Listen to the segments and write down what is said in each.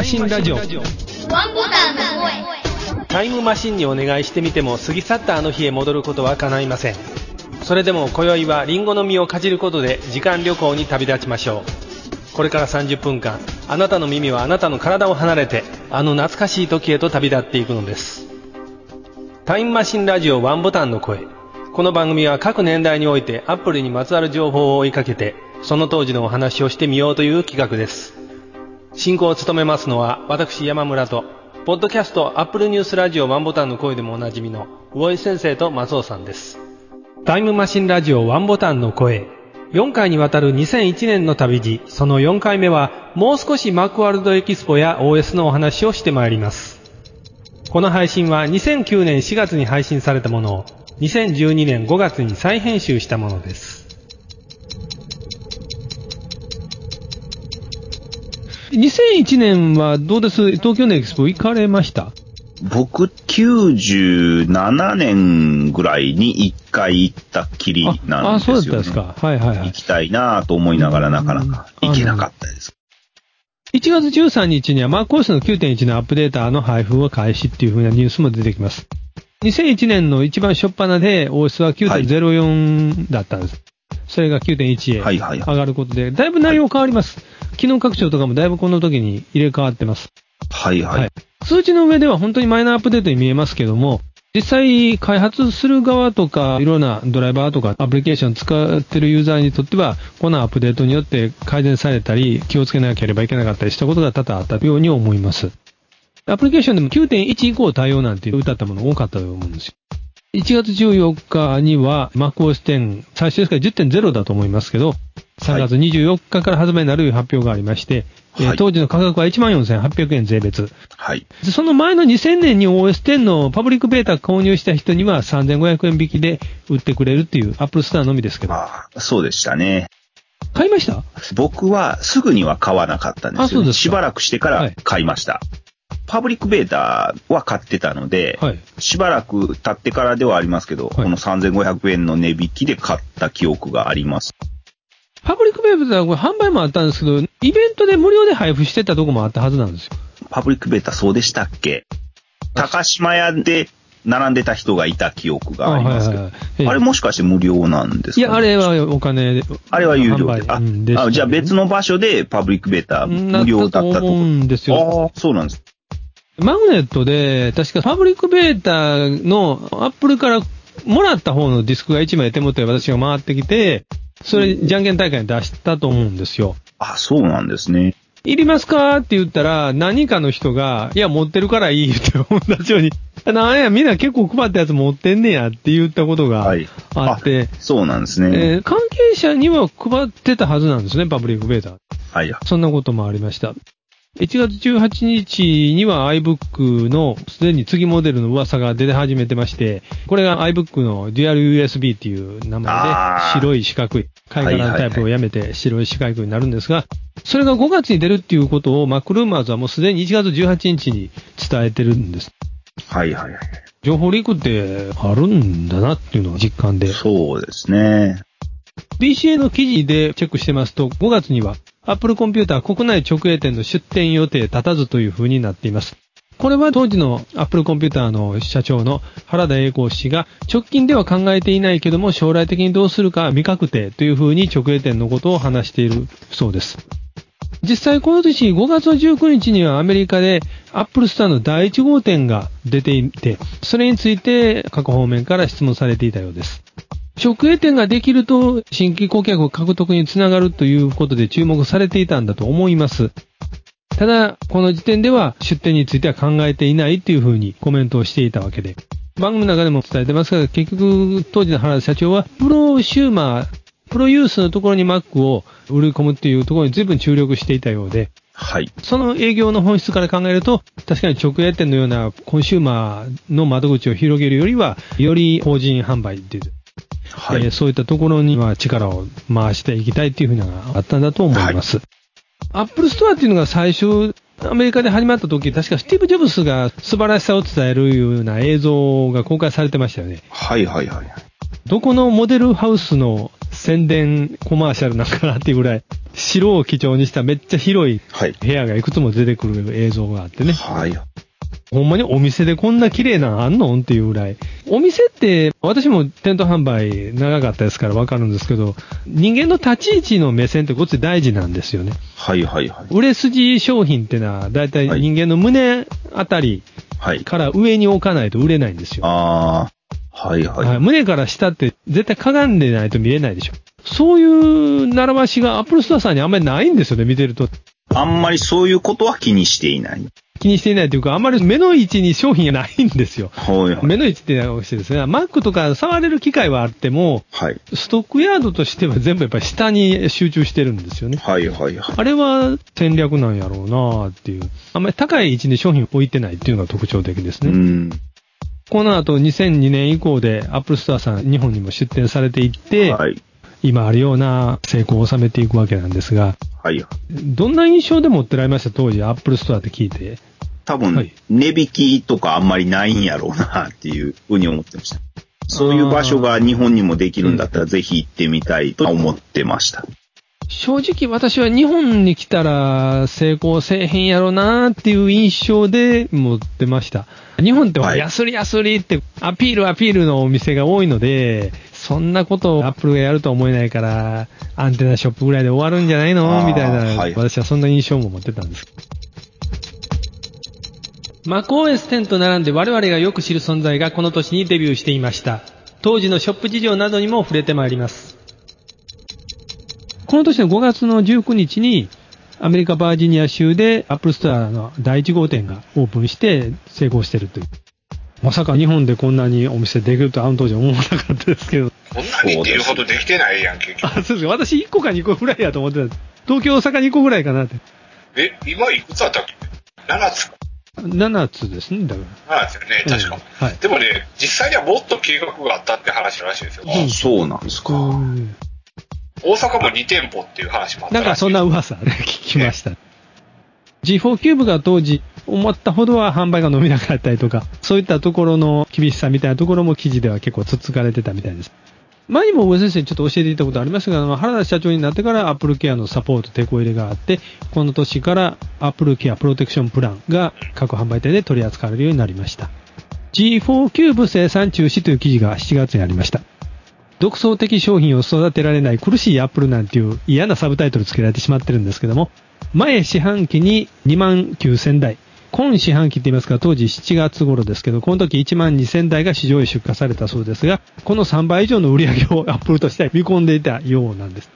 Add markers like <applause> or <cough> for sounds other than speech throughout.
マシンラジオ。ワンボタンの声。タイムマシンにお願いしてみても過ぎ去ったあの日へ戻ることは叶いません。それでも今宵はリンゴの実をかじることで時間旅行に旅立ちましょう。これから30分間あなたの耳はあなたの体を離れてあの懐かしい時へと旅立っていくのです。タイムマシンラジオワンボタンの声。この番組は各年代においてアップルにまつわる情報を追いかけてその当時のお話をしてみようという企画です進行を務めますのは私山村とポッドキャストアップルニュースラジオワンボタンの声でもおなじみの魚井先生と松尾さんです。タイムマシンラジオワンボタンの声。4回にわたる2001年の旅路。その4回目はもう少しマクワールドエキスポや OS のお話をしてまいります。この配信は2009年4月に配信されたものを2012年5月に再編集したものです。2001年はどうです？東京のエキスポ行かれました？僕、97年ぐらいに一回行ったきりなんですよ、ね。あ、そうだったんですか。はいはいはい。行きたいなと思いながらなかなか行けなかったです。1月13日には MacOS の9.1のアップデータの配布を開始っていう風なニュースも出てきます。2001年の一番初っ端で OS は9.04だったんです。それが9.1へはいはい上がることで、だいぶ内容変わります。機能拡張とかもだいぶこの時に入れ替わってます。はいはい。はい数値の上では本当にマイナーアップデートに見えますけども、実際開発する側とか、いろんなドライバーとかアプリケーション使ってるユーザーにとっては、このアップデートによって改善されたり、気をつけなければいけなかったりしたことが多々あったように思います。アプリケーションでも9.1以降対応なんて歌ったもの多かったと思うんですよ。1月14日には MacOS 10、最初ですから10.0だと思いますけど、3月24日から発売になるという発表がありまして、えーはい当時の価格は14,800円税別。はい。でその前の2000年に OS10 のパブリックベータ購入した人には3500円引きで売ってくれるっていう Apple Store のみですけど。ああ、そうでしたね。買いました？僕はすぐには買わなかったんですよ、ね。あそうですかしばらくしてから買いました。パブリックベータは買ってたので、はい。しばらく経ってからではありますけど、いこの3500円の値引きで買った記憶があります。パブリックベータはこれ販売もあったんですけど、イベントで無料で配布してたとこもあったはずなんですよ。パブリックベータそうでしたっけ？高島屋で並んでた人がいた記憶がありますけど。あはいはいはいええあれもしかして無料なんですか、いや、あれはお金で。あれは有料で。販売うんでしたああ、じゃあ別の場所でパブリックベータ無料だったと。なったと思うんですよああ、そうなんです。マグネットで、確かパブリックベータのアップルからもらった方のディスクが1枚手元へ私が回ってきて、それ、じゃんけん大会に出したと思うんですよ。あ、そうなんですね。いりますかって言ったら、何かの人が、いや、持ってるからいいって同じように、なんや、みんな結構配ったやつ持ってんねやって言ったことがはい。あって、そうなんですね。えー関係者には配ってたはずなんですね、パブリックベータ。はい。そんなこともありました。1月18日には iBook のすでに次モデルの噂が出始めてまして、これが iBook の Dual USB っていう名前で白い四角い、貝殻のタイプをやめて白い四角いになるんですが、それが5月に出るっていうことを MacRumors はもうすでに1月18日に伝えてるんです。はいはいはい。情報リークってあるんだなっていうのが実感で。そうですね。BCA の記事でチェックしてますと、5月には Apple コンピューター国内直営店の出店予定立たずという風になっています。これは当時の Apple コンピューターの社長の原田栄光氏が直近では考えていないけども将来的にどうするか未確定という風に直営店のことを話しているそうです。実際この年5月19日にはアメリカで Apple Store の第1号店が出ていて、それについて各方面から質問されていたようです。直営店ができると新規顧客獲得につながるということで注目されていたんだと思います。ただ、この時点では出店については考えていないというふうにコメントをしていたわけで。番組の中でも伝えてますが、結局当時の原田社長はプロシューマー、プロユースのところに Mac を売り込むっていうところに随分注力していたようで、はい。その営業の本質から考えると、確かに直営店のようなコンシューマーの窓口を広げるよりは、より法人販売っていう、はい。えーそういったところには力を回していきたいっていうふうなのがあったんだと思います。アップルストアっていうのが最初、アメリカで始まった時、確かスティーブ・ジョブスが素晴らしさを伝えるような映像が公開されてましたよね。はいはいはい。どこのモデルハウスの宣伝コマーシャルなんかなっていうぐらい、白を基調にしためっちゃ広いはい。部屋がいくつも出てくる映像があってね。はい。ほんまにお店でこんな綺麗なのあんのんっていうぐらい。お店って、私も店頭販売長かったですからわかるんですけど、人間の立ち位置の目線ってごっつい大事なんですよね。はいはいはい。売れ筋商品ってのは、だいたい人間の胸あたりはい。から上に置かないと売れないんですよ。ああ、はいはい。はい、胸から下って絶対かがんでないと見えないでしょ。そういう習わしがアップルストアさんにあんまりないんですよね、見てると。あんまりそういうことは気にしていない。気にしていないというか、あんまり目の位置に商品がないんですよ。はいはい。目の位置っていうのはしてですね、マックとか触れる機会はあっても、はい。ストックヤードとしては全部やっぱり下に集中してるんですよね。はいはいはい。あれは戦略なんやろうなっていう。あんまり高い位置に商品を置いてないっていうのが特徴的ですね。うん。この後2002年以降でアップルストアさん日本にも出店されていって、はい。今あるような成功を収めていくわけなんですが、はい。どんな印象で持ってられました？当時アップルストアって聞いて。多分、はい値引きとかあんまりないんやろうなっていうふうに思ってました。そういう場所が日本にもできるんだったらぜひ行ってみたいと思ってました。正直私は日本に来たら成功せえへんやろなっていう印象で持ってました。日本ってはい安り安りってアピールアピールのお店が多いので、そんなことをアップルがやるとは思えないから、アンテナショップぐらいで終わるんじゃないの？みたいな、はい私はそんな印象も持ってたんです。MacOS10 と並んで我々がよく知る存在がこの年にデビューしていました。当時のショップ事情などにも触れてまいります。この年の5月の19日に、アメリカバージニア州でアップルストアの第1号店がオープンして成功してるという。まさか日本でこんなにお店できるとあの当時は思わなかったですけど。こんなにっていうほどできてないやん、結局。あ、そうですか。私1個か2個ぐらいやと思ってた。東京、大阪2個ぐらいかなって。え、今いくつあったっけ ?7 つか。7つですね、だか7つよね、ら。確か。うんはい。でもね、実際にはもっと計画があったって話らしいですよ。あ、そうなんですか。うん大阪も2店舗っていう話もあったらしい。なんかそんな噂ね、聞きました。G4 キューブが当時思ったほどは販売が伸びなかったりとか、そういったところの厳しさみたいなところも記事では結構つつかれてたみたいです。前にも上先生にちょっと教えていたことありましたが、原田社長になってからアップルケアのサポート、てこ入れがあって、この年からアップルケアプロテクションプランが各販売店で取り扱われるようになりました。G4 キューブ生産中止という記事が7月にありました。独創的商品を育てられない苦しいアップルなんていう嫌なサブタイトル付けられてしまってるんですけども、前四半期に2万9000台、今四半期って言いますか当時7月頃ですけど、この時1万2000台が市場へ出荷されたそうですが、この3倍以上の売り上げを <laughs> アップルとしては見込んでいたようなんです。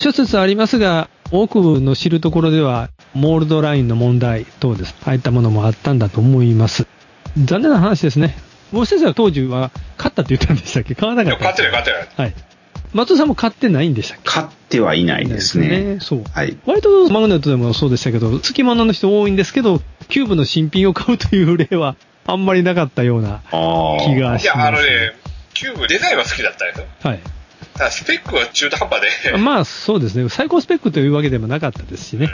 諸説ありますが、多くの知るところでは、モールドラインの問題等です。ああいったものもあったんだと思います。残念な話ですね。大先生は当時は買ったって言ったんでしたっけ？買わないかったや買ってない買ってない。はい。松尾さんも買ってないんでしたっけ？買ってはいないですね。そう。はい。割とマグネットでもそうでしたけど、付き物の人多いんですけど、キューブの新品を買うという例はあんまりなかったような。気がします。いや、あのね、キューブデザインは好きだったんですよ。はい。ただスペックは中途半端で。<laughs> まあそうですね。最高スペックというわけでもなかったですしね。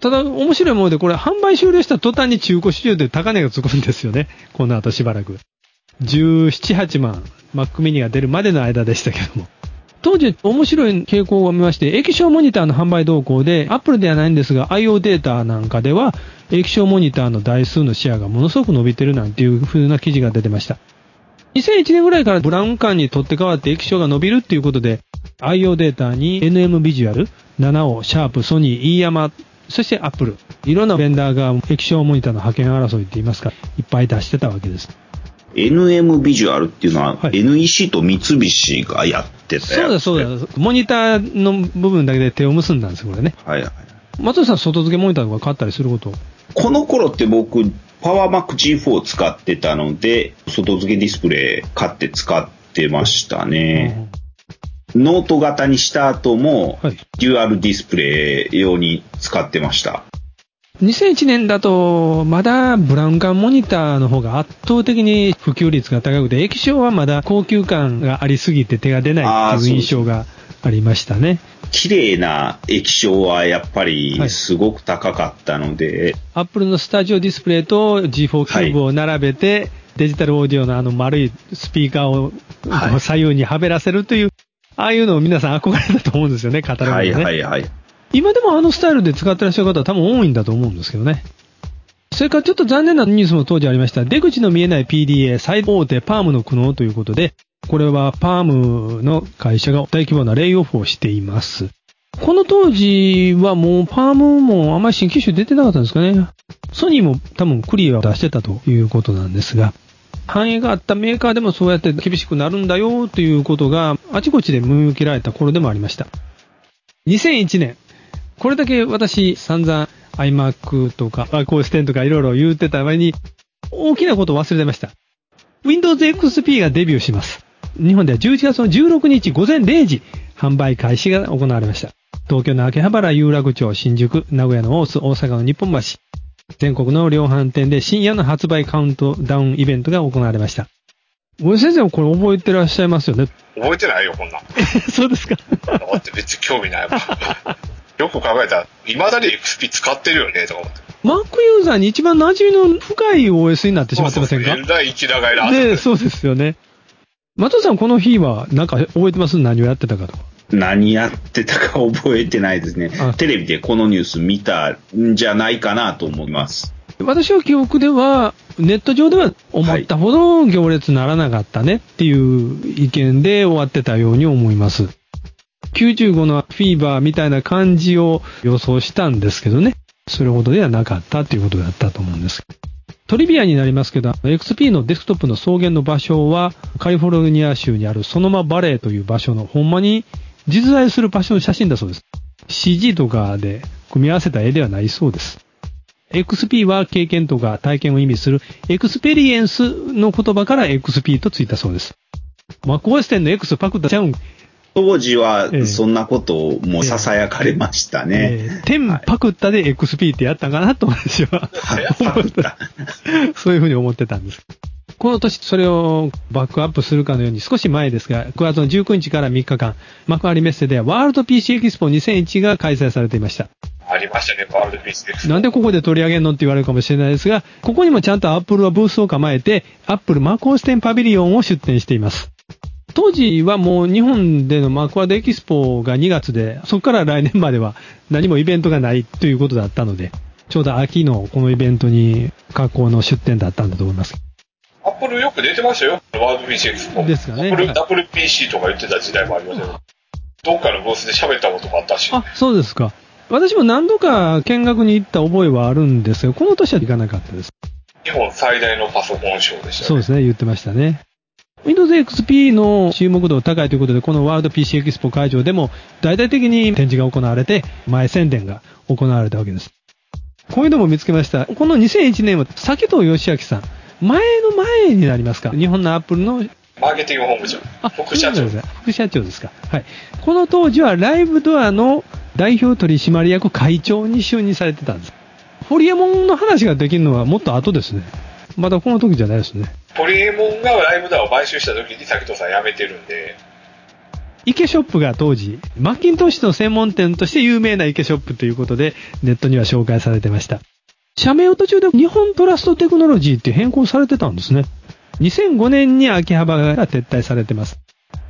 ただ面白いもので、これ販売終了した途端に中古市場で高値がつくんですよね。この後しばらく。17、8万、Mac mini が出るまでの間でしたけども。当時面白い傾向を見まして、液晶モニターの販売動向で、Apple ではないんですが、IO データなんかでは、液晶モニターの台数のシェアがものすごく伸びてるなんていう風な記事が出てました。2001年ぐらいからブラウン管に取って代わって液晶が伸びるっていうことで、IO データに NM ビジュアル、7をシャープ、ソニー、イーヤマ、そしてアップル。いろんなベンダーが液晶モニターの派遣争いって言いますか、いっぱい出してたわけです。NM ビジュアルっていうのは、はい NEC と三菱がやってた。そうだそうだ。モニターの部分だけで手を結んだんですよ、これね。はいはい。松尾さん、外付けモニターとか買ったりすること？この頃って僕、パワーマック G4 を使ってたので、外付けディスプレイ買って使ってましたね。ノート型にした後も、はいデュアルディスプレイ用に使ってました。2001年だと、まだブラウン管モニターの方が圧倒的に普及率が高くて、液晶はまだ高級感がありすぎて手が出ないっていう印象がありましたね。綺麗な液晶はやっぱりはいすごく高かったので、アップルのスタジオディスプレイと G4 キューブを並べて、デジタルオーディオのあの丸いスピーカーをはい左右にはべらせるという、ああいうのを皆さん憧れたと思うんですよね、カタログはい。はいはい。今でもあのスタイルで使ってらっしゃる方は多分多いんだと思うんですけどね。それからちょっと残念なニュースも当時ありました。出口の見えない PDA 最大手パームの苦悩ということで、これはパームの会社が大規模なレイオフをしています。この当時はもうパームもあまり新機種出てなかったんですかね。ソニーも多分クリアを出してたということなんですが、繁栄があったメーカーでもそうやって厳しくなるんだよということがあちこちで見受けられた頃でもありました。2001年、これだけ私散々 iMac とか iCOS10 とかいろいろ言ってた割に大きなことを忘れてました。Windows XP がデビューします。日本では11月の16日午前0時販売開始が行われました。東京の秋葉原有楽町、新宿、名古屋の大須、大阪の日本橋、全国の量販店で深夜の発売カウントダウンイベントが行われました。ご先生もこれ覚えてらっしゃいますよね？覚えてないよ、こんなん。<laughs> そうですか。だって別に興味ないもん。<laughs> よく考えたら、未だに XP 使ってるよね、とか思って。Mac ユーザーに一番馴染みの深い OS になってしまってませんか？一長いな。ねそうですよね。松尾さん、この日は、なんか覚えてます？何をやってたかとか。何やってたか覚えてないですねあ。テレビでこのニュース見たんじゃないかなと思います。私の記憶では、ネット上では思ったほど行列ならなかったねっていう意見で終わってたように思います。95のフィーバーみたいな感じを予想したんですけどね。それほどではなかったっていうことだったと思うんです。トリビアになりますけど、XP のデスクトップの草原の場所は、カリフォルニア州にあるソノマバレーという場所の、ほんまに実在する場所の写真だそうです。CG とかで組み合わせた絵ではないそうです。XP は経験とか体験を意味するエクスペリエンスの言葉から XP とついたそうです。MacOS 10の X パクったちゃうん。当時はええそんなことをもう囁かれましたね。えー10パクったで XP ってやったんかなと私は思った。<laughs> そういうふうに思ってたんです。この年それをバックアップするかのように少し前ですが、9月の19日から3日間、幕張メッセではワールド PC エキスポ2001が開催されていました。ありましたね、ワールドピースです。なんでここで取り上げんのって言われるかもしれないですが、ここにもちゃんと Apple はブースを構えて、Apple MacOS 10パビリオンを出展しています。当時はもう日本でのマクワードエキスポが2月で、そこから来年までは何もイベントがないということだったので、ちょうど秋のこのイベントに格好の出展だったんだと思います。アップルよく出てましたよ、ワールド PC エクスポ。ですかねアップル、はい WPC とか言ってた時代もありましたよ。どっかのブースで喋ったこともあったし。あ、そうですか。私も何度か見学に行った覚えはあるんですが、この年は行かなかったです。日本最大のパソコンショーでしたね。そうですね、言ってましたね。Windows XP の注目度高いということで、このワールド PC エキスポ会場でも大々的に展示が行われて、前宣伝が行われたわけです。こういうのも見つけました。この2001年は、崎藤義明さん、前の前になりますか？日本のアップルの、マーケティング本部長。副社長副社長ですか？はい。この当時はライブドアの代表取締役会長に就任されてたんです。ホリエモンの話ができるのはもっと後ですね。まだこの時じゃないですね。ホリエモンがライブダーを買収した時に滝藤さん辞めてるんで、池ショップが当時、マッキントッシュの専門店として有名な池ショップということで、ネットには紹介されてました。社名を途中で日本トラストテクノロジーって変更されてたんですね。2005年に秋葉原が撤退されてます。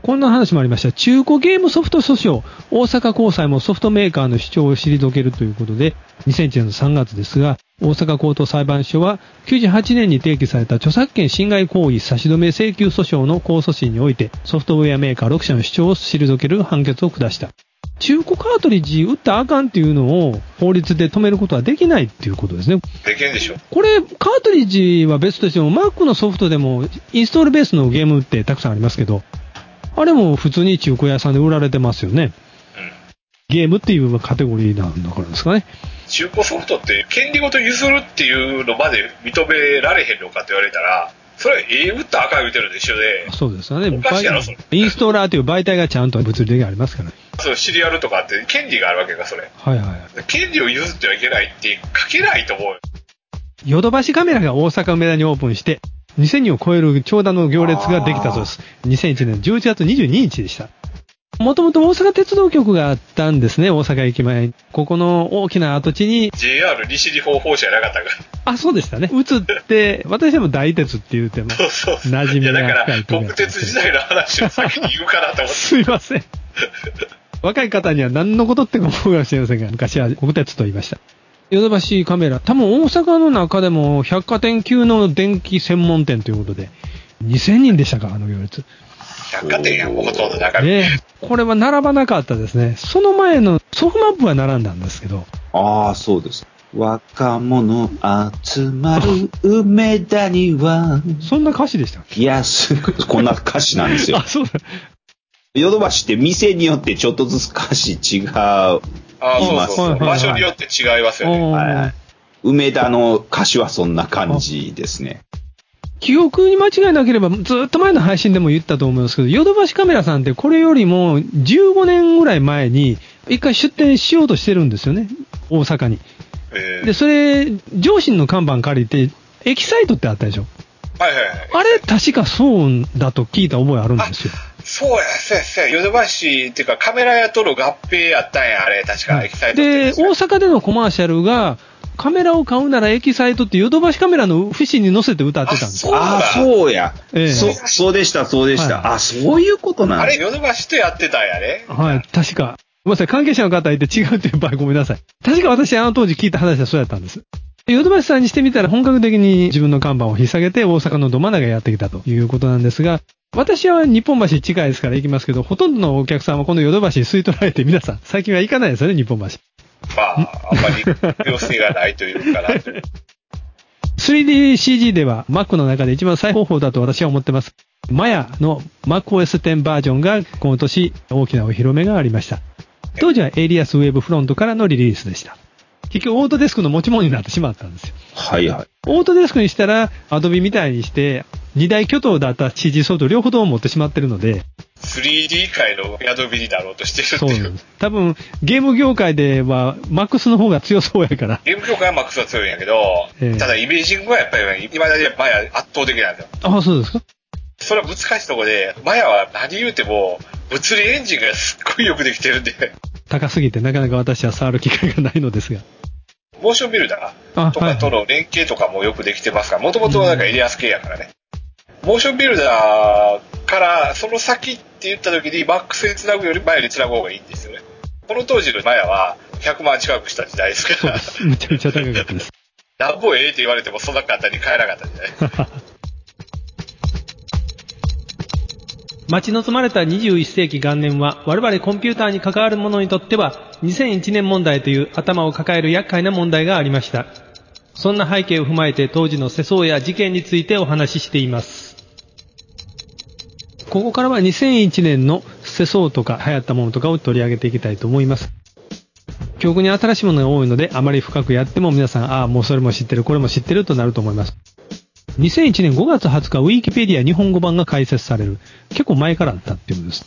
こんな話もありました。中古ゲームソフト訴訟。大阪高裁もソフトメーカーの主張を退けるということで、2001年の3月ですが、大阪高等裁判所は98年に提起された著作権侵害行為差し止め請求訴訟の控訴審において、ソフトウェアメーカー6社の主張を退ける判決を下した。中古カートリッジ売ったらあかんっていうのを法律で止めることはできないっていうことですね。できんでしょ。これ、カートリッジは別としても、Mac のソフトでも、インストールベースのゲームってたくさんありますけど、あれも普通に中古屋さんで売られてますよね。うん。ゲームっていうカテゴリーなんだからですかね。中古ソフトって権利ごと譲るっていうのまで認められへんのかって言われたら、それはええ打ったらあかん言うてるのと一緒で、そうですよね。インストーラーという媒体がちゃんと物理的にありますから。そうシリアルとかって権利があるわけか、それ。はいはい。権利を譲ってはいけないって書けないと思うよ。ヨドバシカメラが大阪梅田にオープンして、2000人を超える長蛇の行列ができたそうです。2001年11月22日でした。もともと大阪鉄道局があったんですね、大阪駅前に。ここの大きな跡地に、JR 西日本放射やなかったから。あ、そうでしたね。移って、私でも大鉄って言うても、そうそうそう。馴染みがいやだから、国鉄時代の話を先に言うかなと思って。すいません。<laughs> 若い方には何のことって思うかもしれませんが、昔は国鉄と言いました。ヨドバシカメラ、多分大阪の中でも百貨店級の電気専門店ということで、2000人でしたか、あの行列。百貨店やもうほとんど中身。ねえこれは並ばなかったですね。その前のソフマップは並んだんですけど、ああ、そうです。若者集まる梅田には、そんな歌詞でしたっいや、すこんな歌詞なんですけよ <laughs> あ、。そうだ。ヨドバシって店によってちょっとずつ歌詞違う。ああ、言いますそうそうそう。はいはいはい場所によって違いますよね。はい梅田の歌詞はそんな感じですね。記憶に間違いなければ、ずっと前の配信でも言ったと思うんですけど、ヨドバシカメラさんってこれよりも15年ぐらい前に、一回出店しようとしてるんですよね。大阪に。えで、それ、上信の看板借りて、エキサイトってあったでしょ？ーはいはいはい。あれ、確かそうだと聞いた覚えあるんですよ。そうや、そうや、そうや。ヨドバシっていうかカメラ屋との合併やったんや、あれ。確か、エキサイトで。大阪でのコマーシャルが、カメラを買うならエキサイトってヨドバシカメラの節に載せて歌ってたんですよ。ああ、そうや。ええそ、そうでした、そうでした。はいあ、そういうことなんあれ、ヨドバシとやってたんやね。はい、確か。ごめんなさい、関係者の方いて違うっていう場合ごめんなさい。確か私あの当時聞いた話はそうやったんです。ヨドバシさんにしてみたら本格的に自分の看板を引っ提げて大阪のど真ん中へやってきたということなんですが、私は日本橋近いですから行きますけど、ほとんどのお客さんはこのヨドバシに吸い取られて皆さん、最近は行かないですよね、日本橋。まあ、あんまり必要性がないというかな。3DCG では Mac の中で一番最高峰だと私は思ってます。マヤの MacOS10 バージョンが今年大きなお披露目がありました。当時はエイリアスウェーブフロントからのリリースでした。結局オートデスクの持ち物になってしまったんですよ。はいはい。オートデスクにしたら Adobe みたいにして二大巨頭だった CG ソフト両方とも持ってしまってるので、3D 界の宿火になろうとしてるっていう。そう。多分ゲーム業界では MAX の方が強そうやから。ゲーム業界はマックスは強いんやけど、ええただイメージングはやっぱり、今だにマヤ圧倒的なんだよ。ああ、そうですか？それは難しいところで、マヤは何言うても、物理エンジンがすっごいよくできてるんで、高すぎてなかなか私は触る機会がないのですが。モーションビルダあーとかとの連携とかもよくできてますから、もともとなんかエリアス系やからね。モーションビルダーからその先って言った時にマックスにつなぐより前につなぐ方がいいんですよね。この当時のマヤは100万近くした時代ですから、むちゃくちゃ高かったです。<laughs> なんぼええって言われてもそんな簡単に買えなかった時代。<laughs> 待ち望まれた21世紀元年は我々コンピューターに関わる者にとっては2001年問題という頭を抱える厄介な問題がありました。そんな背景を踏まえて当時の世相や事件についてお話ししています。ここからは2001年の世相とか流行ったものとかを取り上げていきたいと思います。記憶に新しいものが多いのであまり深くやっても皆さん、ああ、もうそれも知ってる、これも知ってるとなると思います。2001年5月20日、ウィキペディア日本語版が開設される。結構前からあったっていうことです。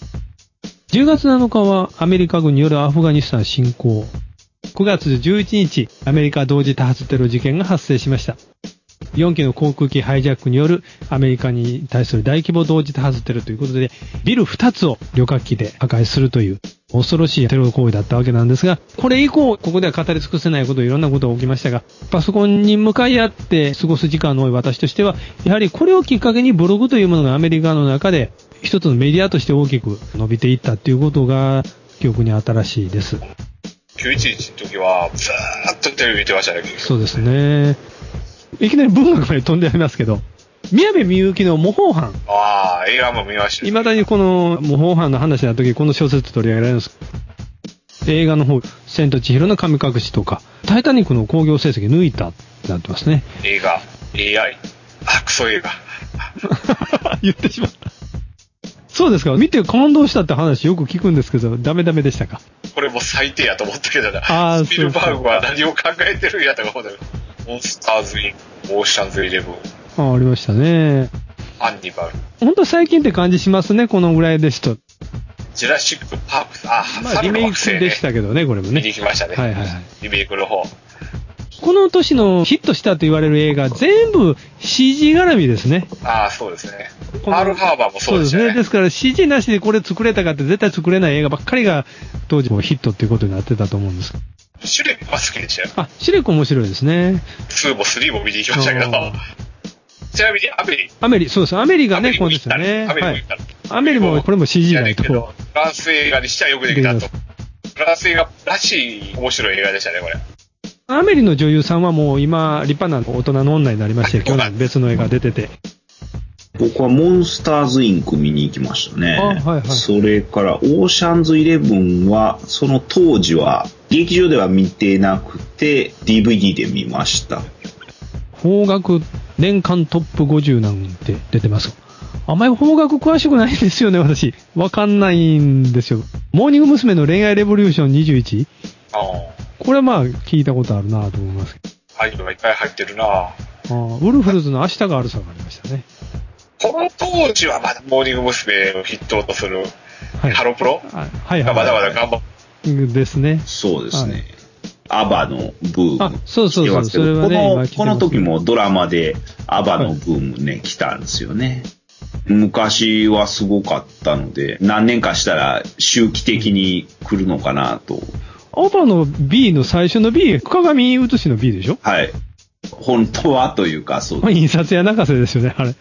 10月7日はアメリカ軍によるアフガニスタン侵攻。9月11日、アメリカ同時多発テロ事件が発生しました。4機の航空機ハイジャックによるアメリカに対する大規模同時多発テロということで、ビル2つを旅客機で破壊するという恐ろしいテロ行為だったわけなんですが、これ以降、ここでは語り尽くせないこと、いろんなことが起きましたが、パソコンに向かい合って過ごす時間の多い私としては、やはりこれをきっかけにブログというものがアメリカの中で一つのメディアとして大きく伸びていったっていうことが記憶に新しいです。911の時は、ずーっとテレビ見てましたね、そうですね。いきなり文学まで飛んでありますけど、宮部みゆきの模倣犯。ああ、映画も見ました。未だにこの模倣犯の話になった時、この小説取り上げられるんです。映画の方、千と千尋の神隠しとか、タイタニックの興行成績抜いたってなってますね。映画、AI、あ、クソ映画。<laughs> 言ってしまった。そうですか。見て感動したって話よく聞くんですけど、ダメダメでしたか？これも最低やと思ったけどな。あースピルバーグは何を考えてるんやとか思ったけどモンスターズ・インク、オーシャンズ・イレブン、あありましたね。ハンニバル、本当最近って感じしますね、このぐらいですと。ジュラシック・パークス、あ、まあ、リメイクでしたけどね、これもね。行きましたね。はいはいはい。リメイクの方。この年のヒットしたと言われる映画、全部 CG 絡みですね。ああ、そうですね。パールハーバーもそうですね。ですから CG なしでこれ作れたかって絶対作れない映画ばっかりが当時もヒットっていうことになってたと思うんです。シュレックは好きでしたよ。あ、シレコ面白いですね。2も3も見に行きましたけどあ。ちなみにアメリ、アメリ、そうです。アメリがね、こうですよね。アメリはいも行った。アメリもこれも CG ないと。フランス映画にしてはよくできたと。フランス映画らしい面白い映画でしたね、これ。アメリの女優さんはもう今、立派な大人の女になりまして、去年別の映画出てて。僕はモンスターズインク見に行きましたね。あはいはいそれから、オーシャンズイレブンは、その当時は、劇場では見てなくて、DVD で見ました。邦楽年間トップ50なんて出てます。あんまり邦楽詳しくないんですよね、私。わかんないんですよ。モーニング娘。の恋愛レボリューション21。あこれはまあ聞いたことあるなと思いますけど。あ。アイドルがいっぱい入ってるなあーウルフルズの明日があるさがありましたね。この当時はまだモーニング娘。を筆頭とする、はい。ハロプロあはいはい。がまだまだ頑張っですね。そうですはいね。 ABBAのブーム。あそうそうそうそれはねこの、この時もドラマで ABBAのブームね、来たんですよね。昔はすごかったので、何年かしたら周期的に来るのかなと。アバの B の最初の B、鏡写しの B でしょ？はい。本当はというか、そうまあ、印刷屋泣かせですよね、あれ。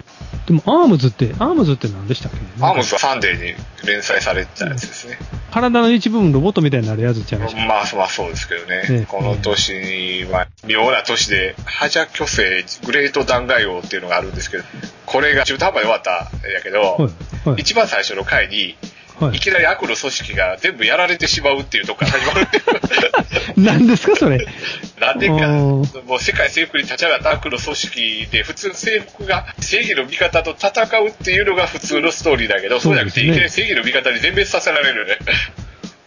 でも、アームズって、アームズって何でしたっけ？アームズはサンデーに連載されてたやつですね。体の一部分ロボットみたいになるやつちゃいました。まあ、まあそうですけどね。ねこの年は、妙な年で、ハジャ巨星グレート弾劾王っていうのがあるんですけど、これが中途半端で終わったんやけど、はい。はい。一番最初の回に、はいいきなり悪の組織が全部やられてしまうっていうとこから始まるっていう。<laughs> 何ですか、それ？なんでか、もう世界征服に立ち上がった悪の組織で、普通征服が正義の味方と戦うっていうのが普通のストーリーだけど、そうじゃなくて、いきなり正義の味方に全滅させられるよね。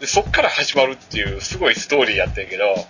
でそっから始まるっていう、すごいストーリーやったんやけど、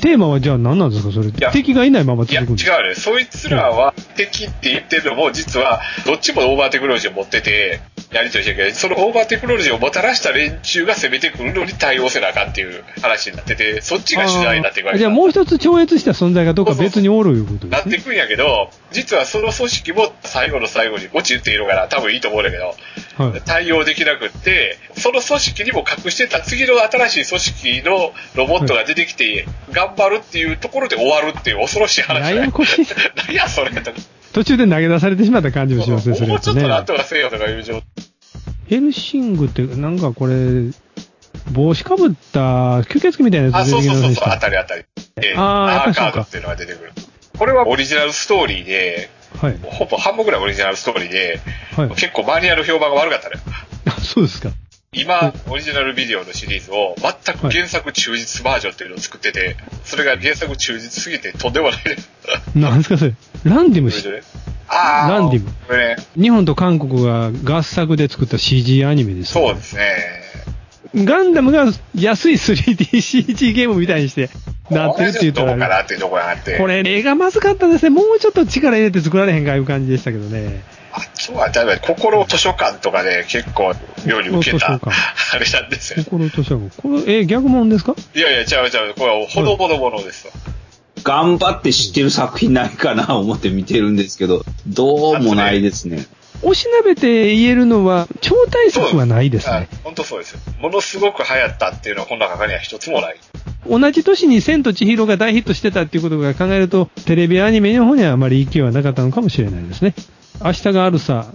テーマはじゃあ何なんですか、それ？や敵がいないままいや、違続くんですか？うね。そいつらは敵って言ってるのも、実は、どっちもオーバーテクノロジーを持ってて、やりとりしてるけど、そのオーバーテクノロジーをもたらした連中が攻めてくるのに対応せなあかんっていう話になってて、そっちが主題になっていくわけだじゃあもう一つ超越した存在がどっか別におるいうこと。なっていくんやけど、実はその組織も最後の最後に落ちるっていうのかな、多分いいと思うんだけど、はい。対応できなくって、その組織にも隠してた次の新しい組織のロボットが出てきて、頑張るっていうところで終わるっていう恐ろしい話ややこしい <laughs> 何やそれと。途中で投げ出されてしまった感じもしますね、それもうちょっとなんね。とかせよとかいう状態。ヘルシングって、なんかこれ、帽子かぶった吸血鬼みたいなやあ、つそうそうそうそう、出てきませんでした当たり当たり。で、あーやっぱりそうかアーカードっていうのが出てくる。これはオリジナルストーリーで、はい。ほぼ半分ぐらいオリジナルストーリーで、はい。結構マニュアル評判が悪かったね。あ、そうですか。今、オリジナルビデオのシリーズを全く原作忠実バージョンっていうのを作ってて、それが原作忠実すぎてとんでもないね。なんですか、それ。ランディムしあーランディム。これね、日本と韓国が合作で作った CG アニメです、そうですね。ガンダムが安い 3DCG ゲームみたいにしてなってるって言ったらなら、っていうところがあって。これ絵がまずかったですね。もうちょっと力入れて作られへんかいう感じでしたけどね。あとは、例えば、心図書館とかで結構、妙に受けた、心図書あれなんですよ。心としては、これ、え、逆もんですか？いやいや、ちゃうちゃう。これは、ほのぼのものですわ。頑張って知ってる作品ないかな思って見てるんですけど、どうもないですね。おしなべて言えるのは、超大作はないですね。本当そうですよ。ものすごく流行ったっていうのは、この中には一つもない。同じ年に千と千尋が大ヒットしてたっていうことが考えると、テレビアニメの方にはあまり勢いはなかったのかもしれないですね。明日があるさ、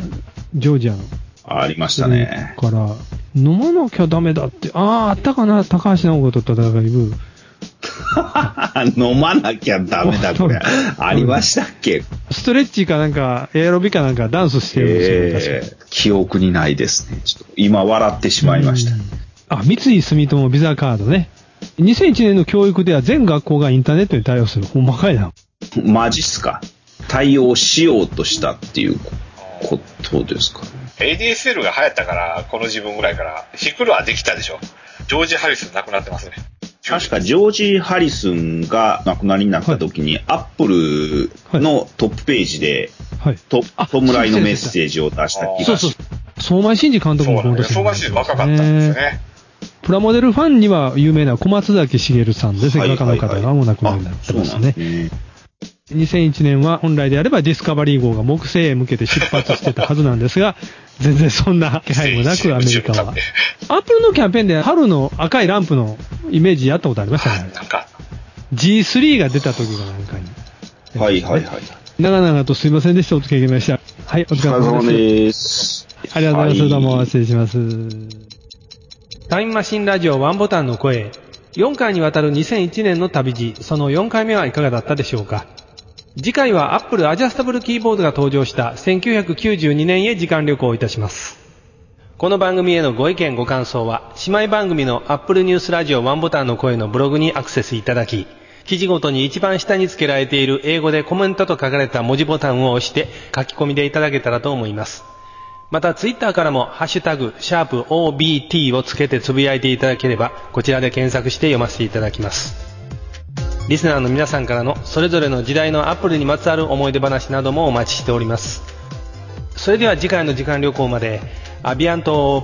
ジョージアの。ありましたね。から、飲まなきゃダメだって、ああ、あったかな、高橋直子と戦い部。<laughs> 飲まなきゃダメだ、これ。ありましたっけ？ストレッチかなんか、エアロビかなんかダンスしてるんですよ、確かえー、記憶にないですね。ちょっと今笑ってしまいました。あ、三井住友ビザカードね。2001年の教育では全学校がインターネットに対応する。ほんまかいな。マジっすか？対応しようとしたっていうことですか ADSL が流行ったから、この自分ぐらいから、弾くのはできたでしょ。ジョージ・ハリス亡くなってますね。確かジョージ・ハリスンが亡くなりになった時に、アップルのトップページで、はい。と、あ弔いのメッセージを出した気そうそうがし。相馬真司監督そうです。もこの年相馬市若かったんですよね。プラモデルファンには有名な小松崎茂さんです。はい画家の方がお亡くなりになってます。ね。2001年は本来であればディスカバリー号が木星へ向けて出発してたはずなんですが、<laughs> 全然そんな気配もなくアメリカは。アップルのキャンペーンで春の赤いランプのイメージやったことありましたね。<laughs> なんか、G3 が出た時がなんかに。はいはいはい。長々とすいませんでした。お付き合いました。はい、おお疲れ様です。です。ありがとうございます。はいどうも失礼します。タイムマシンラジオワンボタンの声、4回にわたる2001年の旅路、その4回目はいかがだったでしょうか？次回は Apple アジャスタブルキーボードが登場した1992年へ時間旅行いたします。この番組へのご意見ご感想は、姉妹番組の Apple ニュースラジオワンボタンの声のブログにアクセスいただき、記事ごとに一番下に付けられている英語でコメントと書かれた文字ボタンを押して書き込みでいただけたらと思います。またツイッターからもハッシュタグ、シャープ OBT をつけてつぶやいていただければ、こちらで検索して読ませていただきます。リスナーの皆さんからのそれぞれの時代のアップルにまつわる思い出話などもお待ちしております。それでは次回の時間旅行まで、アビアント